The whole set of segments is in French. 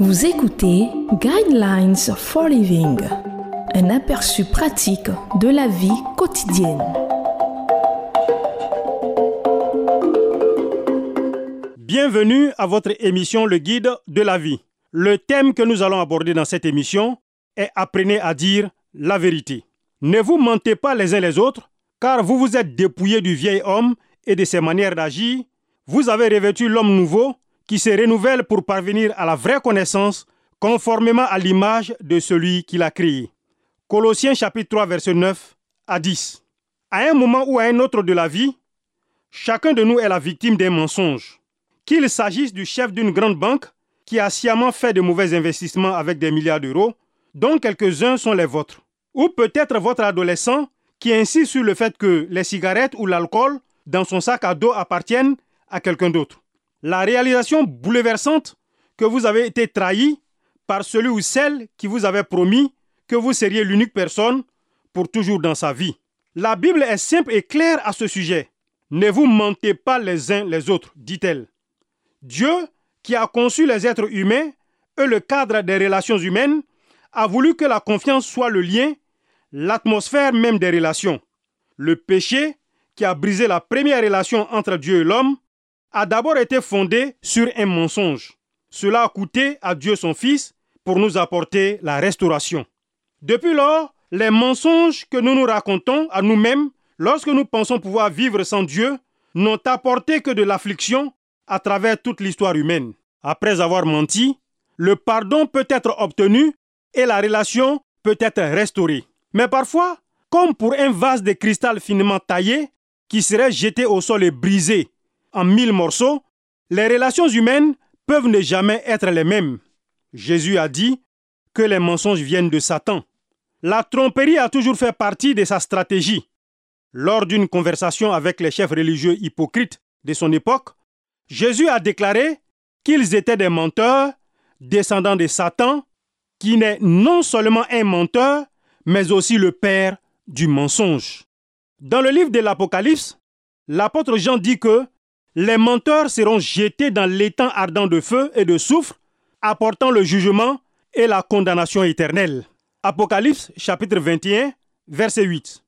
Vous écoutez Guidelines for Living, un aperçu pratique de la vie quotidienne. Bienvenue à votre émission Le Guide de la vie. Le thème que nous allons aborder dans cette émission est Apprenez à dire la vérité. Ne vous mentez pas les uns les autres, car vous vous êtes dépouillés du vieil homme et de ses manières d'agir. Vous avez revêtu l'homme nouveau qui se renouvelle pour parvenir à la vraie connaissance conformément à l'image de celui qui l'a créé. Colossiens chapitre 3 verset 9 à 10. À un moment ou à un autre de la vie, chacun de nous est la victime d'un mensonge. Qu'il s'agisse du chef d'une grande banque qui a sciemment fait de mauvais investissements avec des milliards d'euros, dont quelques-uns sont les vôtres, ou peut-être votre adolescent qui insiste sur le fait que les cigarettes ou l'alcool dans son sac à dos appartiennent à quelqu'un d'autre. La réalisation bouleversante que vous avez été trahi par celui ou celle qui vous avait promis que vous seriez l'unique personne pour toujours dans sa vie. La Bible est simple et claire à ce sujet. Ne vous mentez pas les uns les autres, dit-elle. Dieu, qui a conçu les êtres humains et le cadre des relations humaines, a voulu que la confiance soit le lien, l'atmosphère même des relations. Le péché, qui a brisé la première relation entre Dieu et l'homme, a d'abord été fondé sur un mensonge. Cela a coûté à Dieu son Fils pour nous apporter la restauration. Depuis lors, les mensonges que nous nous racontons à nous-mêmes lorsque nous pensons pouvoir vivre sans Dieu n'ont apporté que de l'affliction à travers toute l'histoire humaine. Après avoir menti, le pardon peut être obtenu et la relation peut être restaurée. Mais parfois, comme pour un vase de cristal finement taillé qui serait jeté au sol et brisé en mille morceaux, les relations humaines peuvent ne jamais être les mêmes. Jésus a dit que les mensonges viennent de Satan. La tromperie a toujours fait partie de sa stratégie. Lors d'une conversation avec les chefs religieux hypocrites de son époque, Jésus a déclaré qu'ils étaient des menteurs, descendants de Satan, qui n'est non seulement un menteur, mais aussi le père du mensonge. Dans le livre de l'Apocalypse, l'apôtre Jean dit que les menteurs seront jetés dans l'étang ardent de feu et de soufre, apportant le jugement et la condamnation éternelle. Apocalypse chapitre 21, verset 8.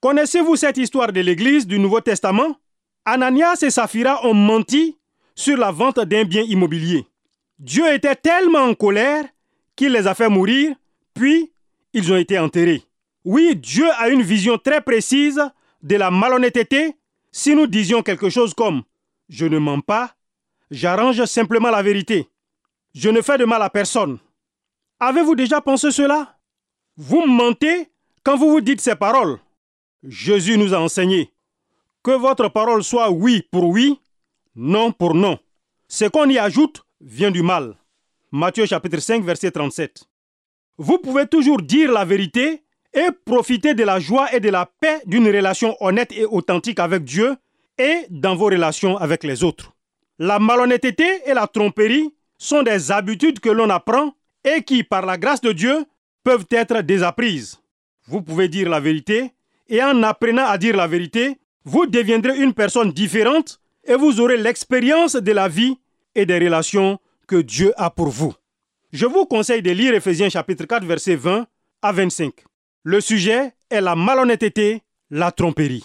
Connaissez-vous cette histoire de l'Église du Nouveau Testament? Ananias et Saphira ont menti sur la vente d'un bien immobilier. Dieu était tellement en colère qu'il les a fait mourir, puis ils ont été enterrés. Oui, Dieu a une vision très précise de la malhonnêteté si nous disions quelque chose comme je ne mens pas, j'arrange simplement la vérité. Je ne fais de mal à personne. Avez-vous déjà pensé cela? Vous mentez quand vous vous dites ces paroles. Jésus nous a enseigné que votre parole soit oui pour oui, non pour non. Ce qu'on y ajoute vient du mal. Matthieu chapitre 5 verset 37. Vous pouvez toujours dire la vérité et profiter de la joie et de la paix d'une relation honnête et authentique avec Dieu et dans vos relations avec les autres. La malhonnêteté et la tromperie sont des habitudes que l'on apprend et qui, par la grâce de Dieu, peuvent être désapprises. Vous pouvez dire la vérité et en apprenant à dire la vérité, vous deviendrez une personne différente et vous aurez l'expérience de la vie et des relations que Dieu a pour vous. Je vous conseille de lire Ephésiens chapitre 4 verset 20 à 25. Le sujet est la malhonnêteté, la tromperie.